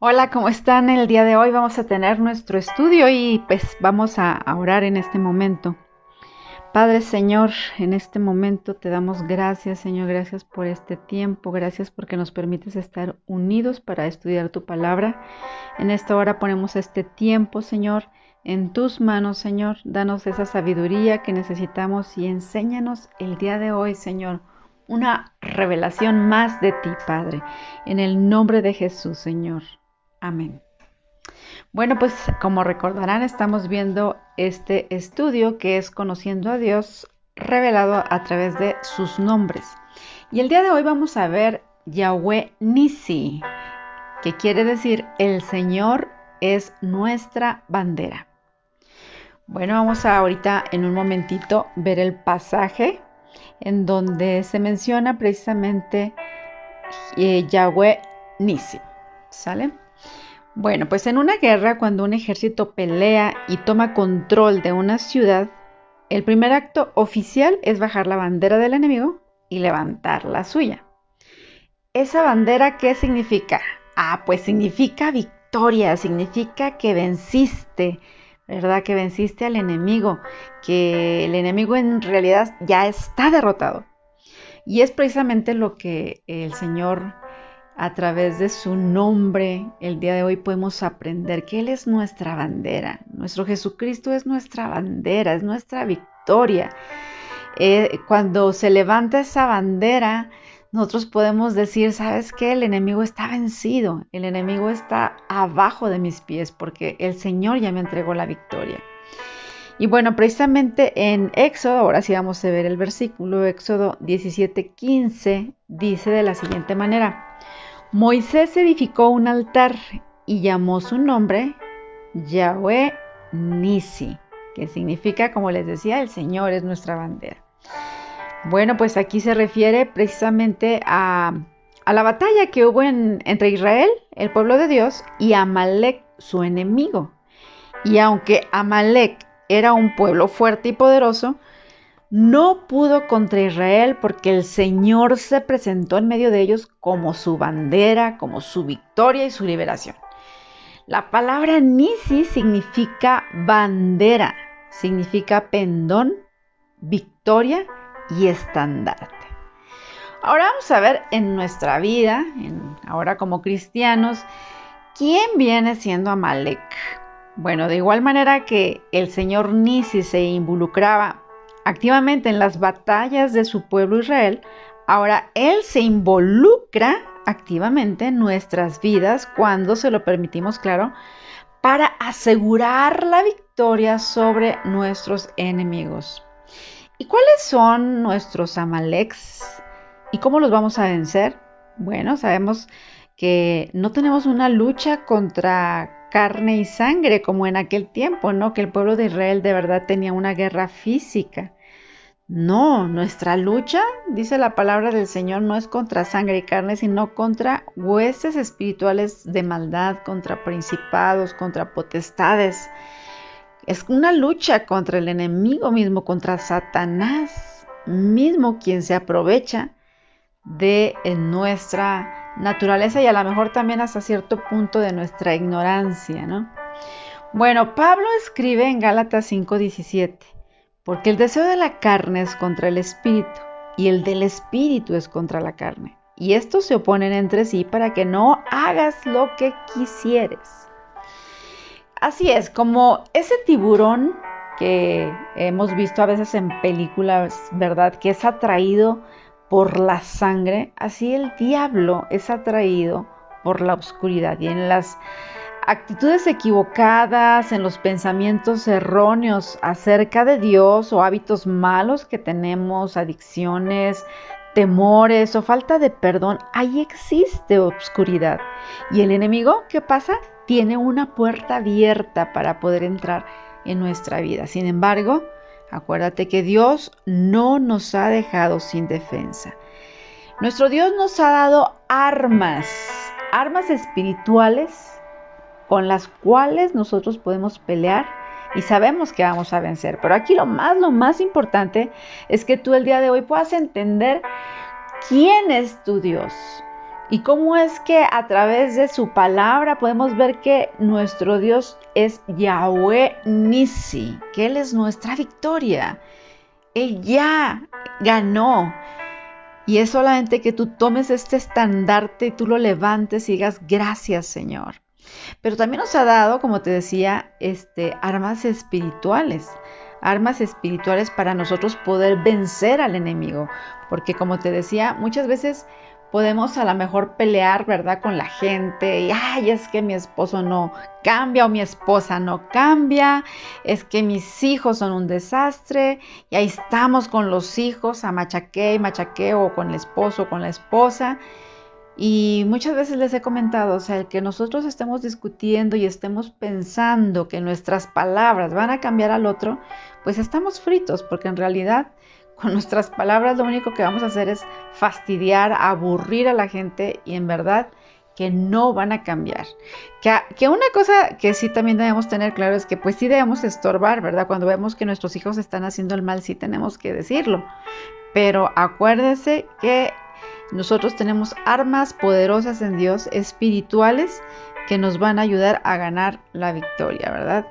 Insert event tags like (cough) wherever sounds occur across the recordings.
Hola, ¿cómo están? El día de hoy vamos a tener nuestro estudio y pues vamos a orar en este momento. Padre Señor, en este momento te damos gracias, Señor, gracias por este tiempo, gracias porque nos permites estar unidos para estudiar tu palabra. En esta hora ponemos este tiempo, Señor, en tus manos, Señor. Danos esa sabiduría que necesitamos y enséñanos el día de hoy, Señor, una revelación más de ti, Padre. En el nombre de Jesús, Señor. Amén. Bueno, pues como recordarán, estamos viendo este estudio que es Conociendo a Dios revelado a través de sus nombres. Y el día de hoy vamos a ver Yahweh Nisi, que quiere decir el Señor es nuestra bandera. Bueno, vamos a ahorita en un momentito ver el pasaje en donde se menciona precisamente eh, Yahweh Nisi. ¿Sale? Bueno, pues en una guerra, cuando un ejército pelea y toma control de una ciudad, el primer acto oficial es bajar la bandera del enemigo y levantar la suya. ¿Esa bandera qué significa? Ah, pues significa victoria, significa que venciste, ¿verdad? Que venciste al enemigo, que el enemigo en realidad ya está derrotado. Y es precisamente lo que el Señor a través de su nombre, el día de hoy podemos aprender que Él es nuestra bandera. Nuestro Jesucristo es nuestra bandera, es nuestra victoria. Eh, cuando se levanta esa bandera, nosotros podemos decir, ¿sabes qué? El enemigo está vencido, el enemigo está abajo de mis pies porque el Señor ya me entregó la victoria. Y bueno, precisamente en Éxodo, ahora sí vamos a ver el versículo, Éxodo 17:15, dice de la siguiente manera. Moisés edificó un altar y llamó su nombre Yahweh Nisi, que significa, como les decía, el Señor es nuestra bandera. Bueno, pues aquí se refiere precisamente a, la batalla que hubo entre Israel, el pueblo de Dios, y Amalek, su enemigo. Y aunque Amalek era un pueblo fuerte y poderoso, no pudo contra Israel porque el Señor se presentó en medio de ellos como su bandera, como su victoria y su liberación. La palabra Nisi significa bandera, significa pendón, victoria y estandarte. Ahora vamos a ver en nuestra vida, ahora como cristianos, quién viene siendo Amalek. Bueno, de igual manera que el Señor Nisi se involucraba activamente en las batallas de su pueblo Israel, ahora Él se involucra activamente en nuestras vidas cuando se lo permitimos, claro, para asegurar la victoria sobre nuestros enemigos. ¿Y cuáles son nuestros Amaleks? ¿Y cómo los vamos a vencer? Bueno, sabemos que no tenemos una lucha contra carne y sangre como en aquel tiempo, ¿no? Que el pueblo de Israel de verdad tenía una guerra física. No, nuestra lucha, dice la palabra del Señor, no es contra sangre y carne, sino contra huestes espirituales de maldad, contra principados, contra potestades. Es una lucha contra el enemigo mismo, contra Satanás mismo, quien se aprovecha de nuestra naturaleza y a lo mejor también hasta cierto punto de nuestra ignorancia, ¿no? Bueno, Pablo escribe en Gálatas 5:17, porque el deseo de la carne es contra el espíritu y el del espíritu es contra la carne. Y estos se oponen entre sí para que no hagas lo que quisieres. Así es, como ese tiburón que hemos visto a veces en películas, ¿verdad? Que es atraído por la sangre, así el diablo es atraído por la oscuridad y en las actitudes equivocadas, en los pensamientos erróneos acerca de Dios o hábitos malos que tenemos, adicciones, temores o falta de perdón, ahí existe oscuridad. Y el enemigo, ¿qué pasa? Tiene una puerta abierta para poder entrar en nuestra vida. Sin embargo, Acuérdate que Dios no nos ha dejado sin defensa. Nuestro Dios nos ha dado armas, armas espirituales con las cuales nosotros podemos pelear y sabemos que vamos a vencer. Pero aquí lo más, lo más importante es que tú el día de hoy puedas entender quién es tu Dios, ¿Y cómo es que a través de su palabra podemos ver que nuestro Dios es Yahweh Nisi, que Él es nuestra victoria? Él ya ganó. Y es solamente que tú tomes este estandarte y tú lo levantes y digas gracias Señor. Pero también nos ha dado, como te decía, este, armas espirituales armas espirituales para nosotros poder vencer al enemigo. Porque como te decía, muchas veces podemos a lo mejor pelear, ¿verdad? Con la gente y, ay, es que mi esposo no cambia o mi esposa no cambia, es que mis hijos son un desastre y ahí estamos con los hijos a machaque y machaque o con el esposo o con la esposa. Y muchas veces les he comentado, o sea, el que nosotros estemos discutiendo y estemos pensando que nuestras palabras van a cambiar al otro, pues estamos fritos, porque en realidad (laughs) con nuestras palabras lo único que vamos a hacer es fastidiar, aburrir a la gente y en verdad que no van a cambiar. Que, que, una cosa que sí también debemos tener claro es que pues sí debemos estorbar, ¿verdad? Cuando vemos que nuestros hijos están haciendo el mal, sí tenemos que decirlo. Pero acuérdese que nosotros tenemos armas poderosas en Dios, espirituales, que nos van a ayudar a ganar la victoria, ¿verdad?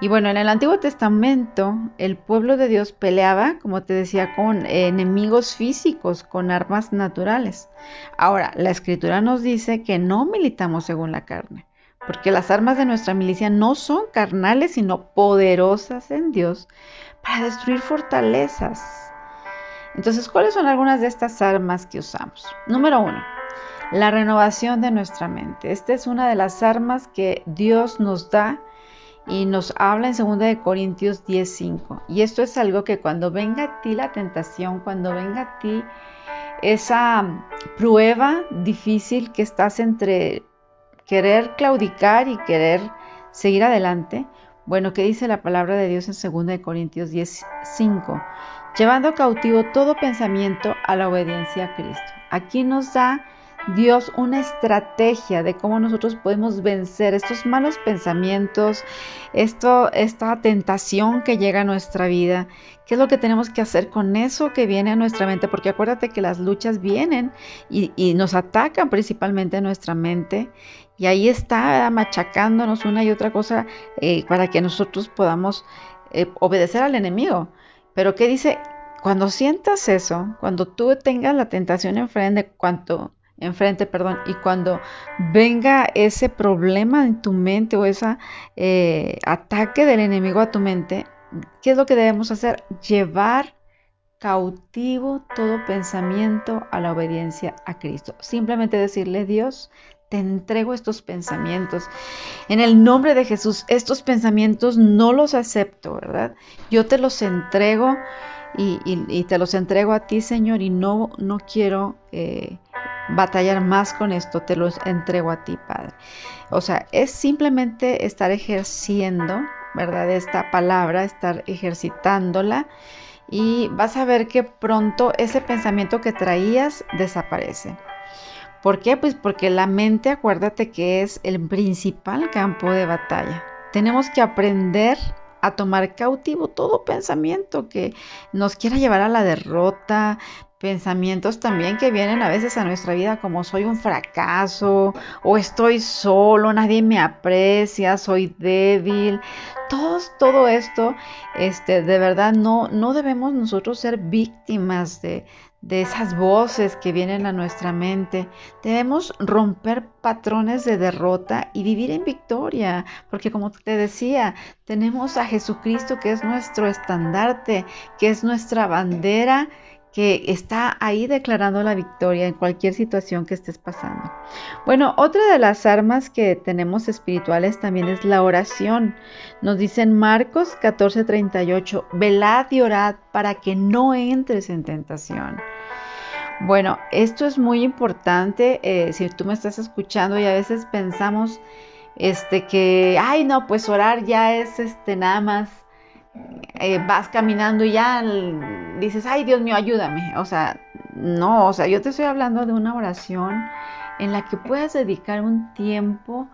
Y bueno, en el Antiguo Testamento el pueblo de Dios peleaba, como te decía, con enemigos físicos, con armas naturales. Ahora, la escritura nos dice que no militamos según la carne, porque las armas de nuestra milicia no son carnales, sino poderosas en Dios para destruir fortalezas. Entonces, ¿cuáles son algunas de estas armas que usamos? Número uno, la renovación de nuestra mente. Esta es una de las armas que Dios nos da y nos habla en 2 de Corintios 10:5. Y esto es algo que cuando venga a ti la tentación, cuando venga a ti esa prueba difícil que estás entre querer claudicar y querer seguir adelante, bueno, ¿qué dice la palabra de Dios en 2 de Corintios 10:5? Llevando cautivo todo pensamiento a la obediencia a Cristo. Aquí nos da Dios una estrategia de cómo nosotros podemos vencer estos malos pensamientos, esto, esta tentación que llega a nuestra vida. ¿Qué es lo que tenemos que hacer con eso que viene a nuestra mente? Porque acuérdate que las luchas vienen y, nos atacan principalmente en nuestra mente. Y ahí está machacándonos una y otra cosa eh, para que nosotros podamos eh, obedecer al enemigo. Pero ¿qué dice? Cuando sientas eso, cuando tú tengas la tentación enfrente, cuanto enfrente, perdón, y cuando venga ese problema en tu mente o ese eh, ataque del enemigo a tu mente, ¿qué es lo que debemos hacer? Llevar cautivo todo pensamiento a la obediencia a Cristo. Simplemente decirle, Dios, te entrego estos pensamientos. En el nombre de Jesús, estos pensamientos no los acepto, ¿verdad? Yo te los entrego y, te los entrego a ti, Señor, y no, no quiero... Eh, batallar más con esto, te los entrego a ti, Padre. O sea, es simplemente estar ejerciendo, ¿verdad? Esta palabra, estar ejercitándola y vas a ver que pronto ese pensamiento que traías desaparece. ¿Por qué? Pues porque la mente, acuérdate que es el principal campo de batalla. Tenemos que aprender a tomar cautivo todo pensamiento que nos quiera llevar a la derrota, pensamientos también que vienen a veces a nuestra vida como soy un fracaso o estoy solo, nadie me aprecia, soy débil. Todos, todo esto, este, de verdad no, no debemos nosotros ser víctimas de, de esas voces que vienen a nuestra mente. Debemos romper patrones de derrota y vivir en victoria, porque como te decía, tenemos a Jesucristo que es nuestro estandarte, que es nuestra bandera que está ahí declarando la victoria en cualquier situación que estés pasando. Bueno, otra de las armas que tenemos espirituales también es la oración. Nos dicen Marcos 14:38, velad y orad para que no entres en tentación. Bueno, esto es muy importante. Eh, si tú me estás escuchando y a veces pensamos este, que, ay, no, pues orar ya es este, nada más eh, vas caminando y ya dices, ay Dios mío, ayúdame. O sea, no, o sea, yo te estoy hablando de una oración en la que puedas dedicar un tiempo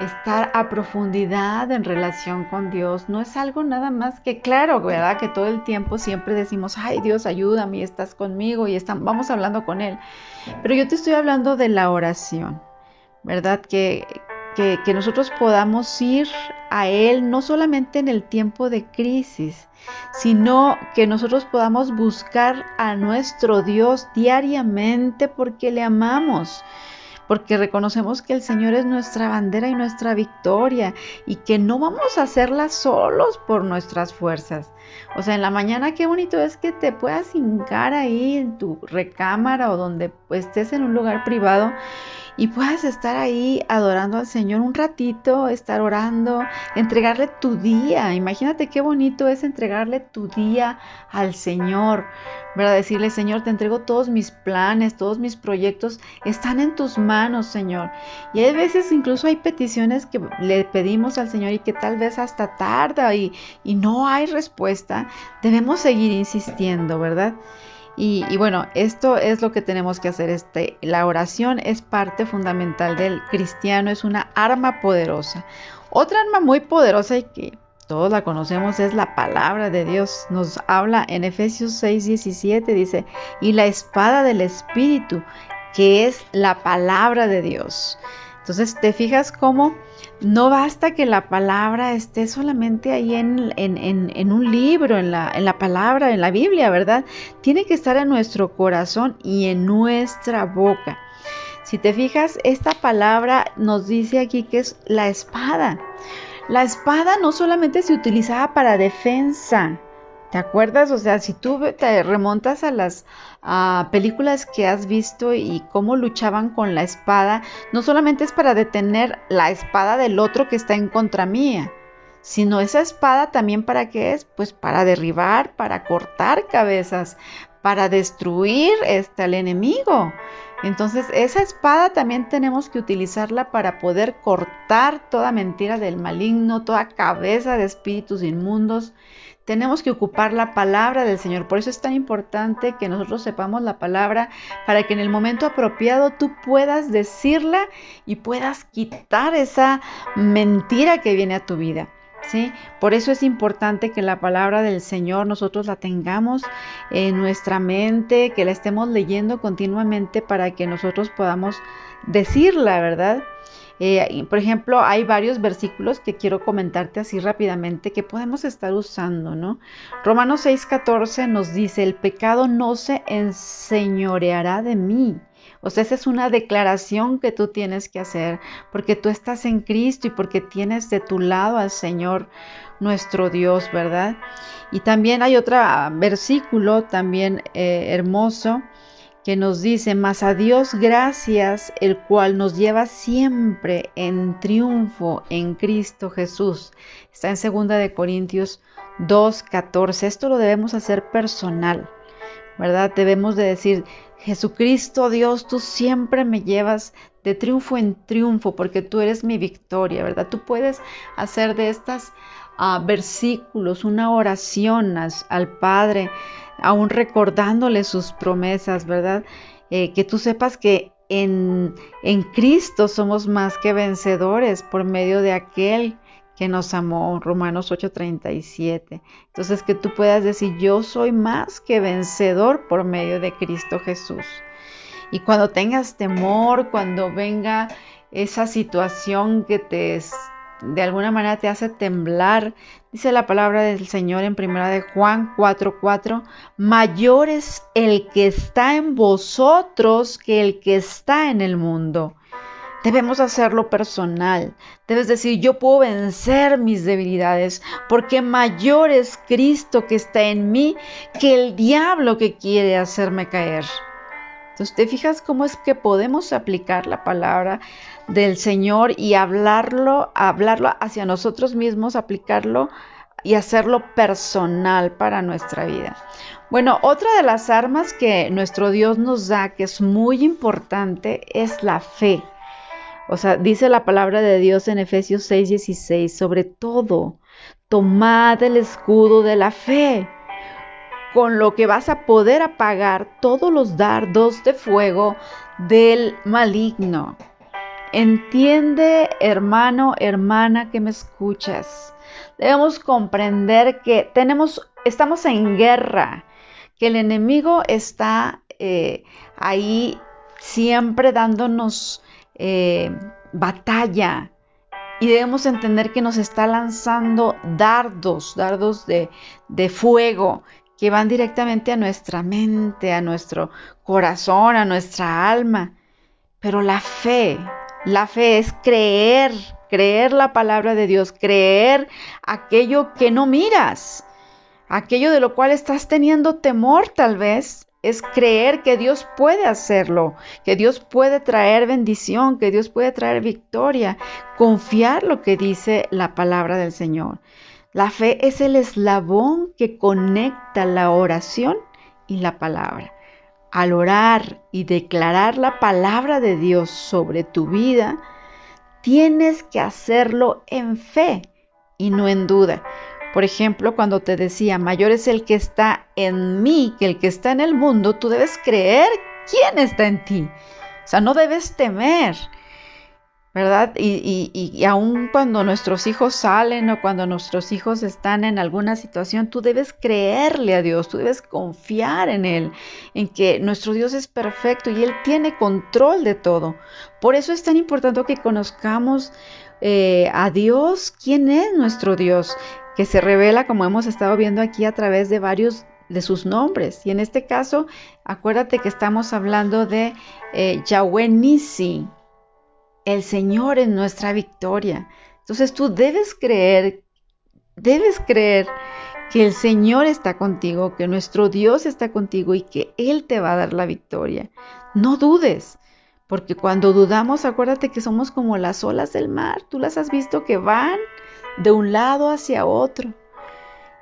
estar a profundidad en relación con Dios. No es algo nada más que claro, ¿verdad? Que todo el tiempo siempre decimos, ay Dios, ayúdame, estás conmigo y vamos hablando con Él. Pero yo te estoy hablando de la oración, ¿verdad? Que, que, nosotros podamos ir a Él no solamente en el tiempo de crisis, sino que nosotros podamos buscar a nuestro Dios diariamente porque le amamos porque reconocemos que el Señor es nuestra bandera y nuestra victoria y que no vamos a hacerla solos por nuestras fuerzas. O sea, en la mañana qué bonito es que te puedas hincar ahí en tu recámara o donde estés en un lugar privado y puedas estar ahí adorando al Señor un ratito, estar orando, entregarle tu día. Imagínate qué bonito es entregarle tu día al Señor, ¿verdad? Decirle, Señor, te entrego todos mis planes, todos mis proyectos, están en tus manos, Señor. Y hay veces incluso hay peticiones que le pedimos al Señor y que tal vez hasta tarda y, y no hay respuesta. Debemos seguir insistiendo, ¿verdad? Y, bueno, esto es lo que tenemos que hacer. Este, la oración es parte fundamental del cristiano, es una arma poderosa. Otra arma muy poderosa y que todos la conocemos es la palabra de Dios. Nos habla en Efesios 6, 17, dice, y la espada del Espíritu, que es la palabra de Dios. Entonces, te fijas cómo no basta que la palabra esté solamente ahí en, en, un libro, en la, en la palabra, en la Biblia, ¿verdad? Tiene que estar en nuestro corazón y en nuestra boca. Si te fijas, esta palabra nos dice aquí que es la espada. La espada no solamente se utilizaba para defensa, ¿Te acuerdas? O sea, si tú te remontas a las películas que has visto y cómo luchaban con la espada, no solamente es para detener la espada del otro que está en contra mía, sino esa espada también para qué es? Pues para derribar, para cortar cabezas, para destruir este, al enemigo. Entonces, esa espada también tenemos que utilizarla para poder cortar toda mentira del maligno, toda cabeza de espíritus inmundos tenemos que ocupar la palabra del Señor. Por eso es tan importante que nosotros sepamos la palabra para que en el momento apropiado tú puedas decirla y puedas quitar esa mentira que viene a tu vida. ¿Sí? Por eso es importante que la palabra del Señor nosotros la tengamos en nuestra mente, que la estemos leyendo continuamente para que nosotros podamos decirla, ¿verdad? Eh, por ejemplo, hay varios versículos que quiero comentarte así rápidamente que podemos estar usando, ¿no? Romanos 6:14 nos dice, el pecado no se enseñoreará de mí. O sea, esa es una declaración que tú tienes que hacer porque tú estás en Cristo y porque tienes de tu lado al Señor nuestro Dios, ¿verdad? Y también hay otro versículo también eh, hermoso que nos dice, mas a Dios gracias, el cual nos lleva siempre en triunfo en Cristo Jesús. Está en 2 de Corintios 2:14. Esto lo debemos hacer personal, ¿verdad? Debemos de decir, Jesucristo Dios, tú siempre me llevas de triunfo en triunfo porque tú eres mi victoria, ¿verdad? Tú puedes hacer de estas ah, versículos una oración al Padre aún recordándole sus promesas, ¿verdad? Eh, que tú sepas que en, en Cristo somos más que vencedores por medio de aquel que nos amó, Romanos 8:37. Entonces que tú puedas decir, yo soy más que vencedor por medio de Cristo Jesús. Y cuando tengas temor, cuando venga esa situación que te de alguna manera te hace temblar. Dice la palabra del Señor en primera de Juan 4:4, mayor es el que está en vosotros que el que está en el mundo. Debemos hacerlo personal. Debes decir, yo puedo vencer mis debilidades porque mayor es Cristo que está en mí que el diablo que quiere hacerme caer. Entonces, ¿te fijas cómo es que podemos aplicar la palabra del Señor y hablarlo, hablarlo hacia nosotros mismos, aplicarlo y hacerlo personal para nuestra vida. Bueno, otra de las armas que nuestro Dios nos da, que es muy importante, es la fe. O sea, dice la palabra de Dios en Efesios 6:16, sobre todo, tomad el escudo de la fe, con lo que vas a poder apagar todos los dardos de fuego del maligno. Entiende, hermano, hermana, que me escuchas. Debemos comprender que tenemos, estamos en guerra, que el enemigo está eh, ahí siempre dándonos eh, batalla. Y debemos entender que nos está lanzando dardos, dardos de, de fuego, que van directamente a nuestra mente, a nuestro corazón, a nuestra alma. Pero la fe, la fe es creer, creer la palabra de Dios, creer aquello que no miras, aquello de lo cual estás teniendo temor tal vez. Es creer que Dios puede hacerlo, que Dios puede traer bendición, que Dios puede traer victoria, confiar lo que dice la palabra del Señor. La fe es el eslabón que conecta la oración y la palabra al orar y declarar la palabra de Dios sobre tu vida, tienes que hacerlo en fe y no en duda. Por ejemplo, cuando te decía, mayor es el que está en mí que el que está en el mundo, tú debes creer quién está en ti. O sea, no debes temer. ¿Verdad? Y, y, aun cuando nuestros hijos salen o cuando nuestros hijos están en alguna situación, tú debes creerle a Dios, tú debes confiar en Él, en que nuestro Dios es perfecto y Él tiene control de todo. Por eso es tan importante que conozcamos eh, a Dios, quién es nuestro Dios, que se revela, como hemos estado viendo aquí, a través de varios de sus nombres. Y en este caso, acuérdate que estamos hablando de eh, Yahweh Nisi, el Señor es nuestra victoria. Entonces tú debes creer, debes creer que el Señor está contigo, que nuestro Dios está contigo y que Él te va a dar la victoria. No dudes, porque cuando dudamos, acuérdate que somos como las olas del mar. Tú las has visto que van de un lado hacia otro.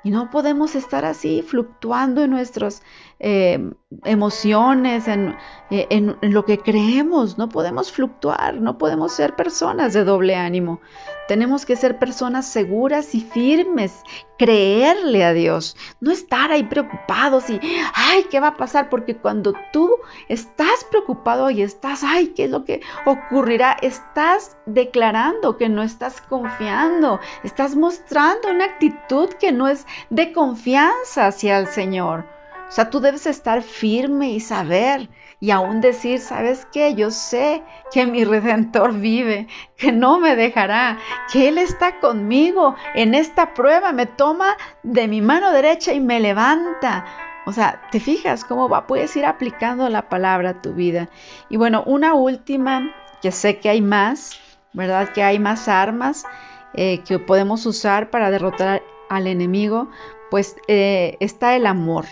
Y no podemos estar así fluctuando en nuestras eh, emociones, eh, en, en, lo que creemos. No podemos fluctuar, no podemos ser personas de doble ánimo. Tenemos que ser personas seguras y firmes, creerle a Dios, no estar ahí preocupados y, ay, ¿qué va a pasar? Porque cuando tú estás preocupado y estás, ay, ¿qué es lo que ocurrirá? Estás declarando que no estás confiando, estás mostrando una actitud que no es de confianza hacia el Señor. O sea, tú debes estar firme y saber y aún decir, ¿sabes qué? Yo sé que mi redentor vive, que no me dejará, que Él está conmigo en esta prueba, me toma de mi mano derecha y me levanta. O sea, te fijas cómo va, puedes ir aplicando la palabra a tu vida. Y bueno, una última, que sé que hay más, ¿verdad? Que hay más armas eh, que podemos usar para derrotar al enemigo, pues eh, está el amor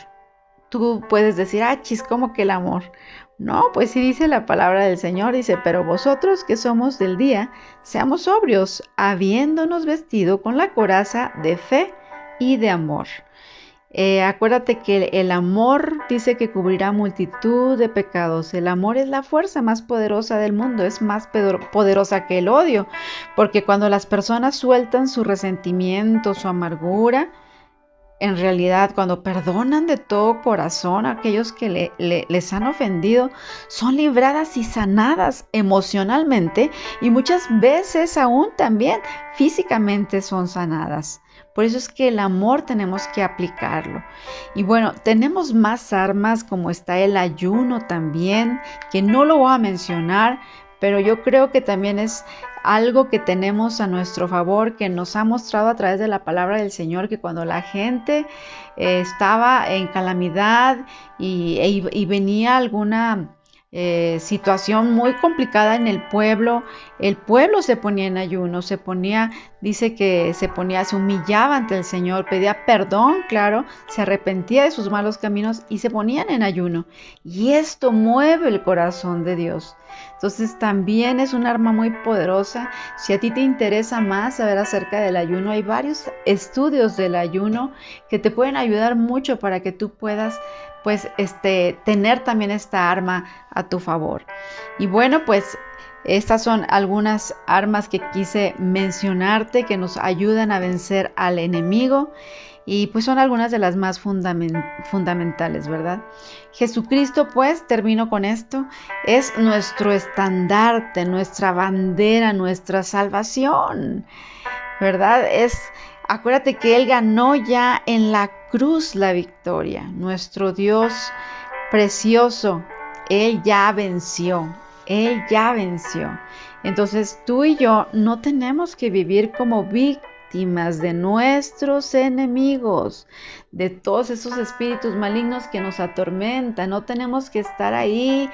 tú puedes decir, ah, chis, ¿cómo que el amor? No, pues sí dice la palabra del Señor, dice, pero vosotros que somos del día, seamos sobrios, habiéndonos vestido con la coraza de fe y de amor. Eh, acuérdate que el amor dice que cubrirá multitud de pecados. El amor es la fuerza más poderosa del mundo, es más poderosa que el odio, porque cuando las personas sueltan su resentimiento, su amargura, en realidad cuando perdonan de todo corazón a aquellos que les han ofendido, son libradas y sanadas emocionalmente y muchas veces aún también físicamente son sanadas. Por eso es que el amor tenemos que aplicarlo. Y bueno, tenemos más armas como está el ayuno también, que no lo voy a mencionar, pero yo creo que también es algo que tenemos a nuestro favor, que nos ha mostrado a través de la palabra del Señor, que cuando la gente eh, estaba en calamidad y, e venía alguna eh, situación muy complicada en el pueblo, el pueblo se ponía en ayuno, se ponía, dice que se ponía, se humillaba ante el Señor, pedía perdón, claro, se arrepentía de sus malos caminos y se ponían en ayuno. Y esto mueve el corazón de Dios. Entonces también es un arma muy poderosa. Si a ti te interesa más saber acerca del ayuno, hay varios estudios del ayuno que te pueden ayudar mucho para que tú puedas pues este tener también esta arma a tu favor. Y bueno, pues Estas son algunas armas que quise mencionarte que nos ayudan a vencer al enemigo y pues son algunas de las más fundamentales, ¿verdad? Jesucristo, pues, termino con esto, es nuestro estandarte, nuestra bandera, nuestra salvación, ¿verdad? Es, acuérdate que Él ganó ya en la cruz la victoria, nuestro Dios precioso, Él ya venció, Él ya venció. Entonces tú y yo no tenemos que vivir como víctimas de nuestros enemigos, de todos esos espíritus malignos que nos atormentan. No tenemos que estar ahí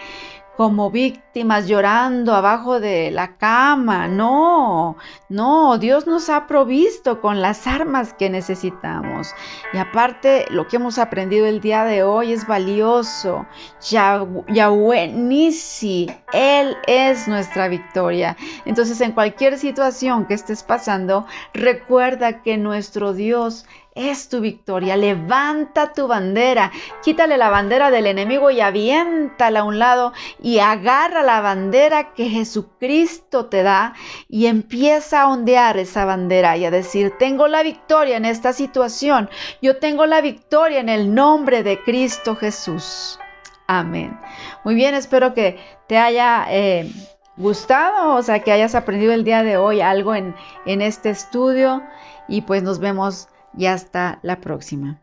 como víctimas llorando abajo de la cama. No, no, Dios nos ha provisto con las armas que necesitamos. Y aparte, lo que hemos aprendido el día de hoy es valioso. Yahweh Nisi, Él es nuestra victoria. Entonces, en cualquier situación que estés pasando, recuerda que nuestro Dios es tu victoria. Levanta tu bandera, quítale la bandera del enemigo y aviéntala a un lado y agarra la bandera que Jesucristo te da y empieza a ondear esa bandera y a decir, tengo la victoria en esta situación, yo tengo la victoria en el nombre de Cristo Jesús. Amén. Muy bien, espero que te haya... Eh, gustado, o sea, que hayas aprendido el día de hoy algo en, en este estudio y pues nos vemos y hasta la próxima.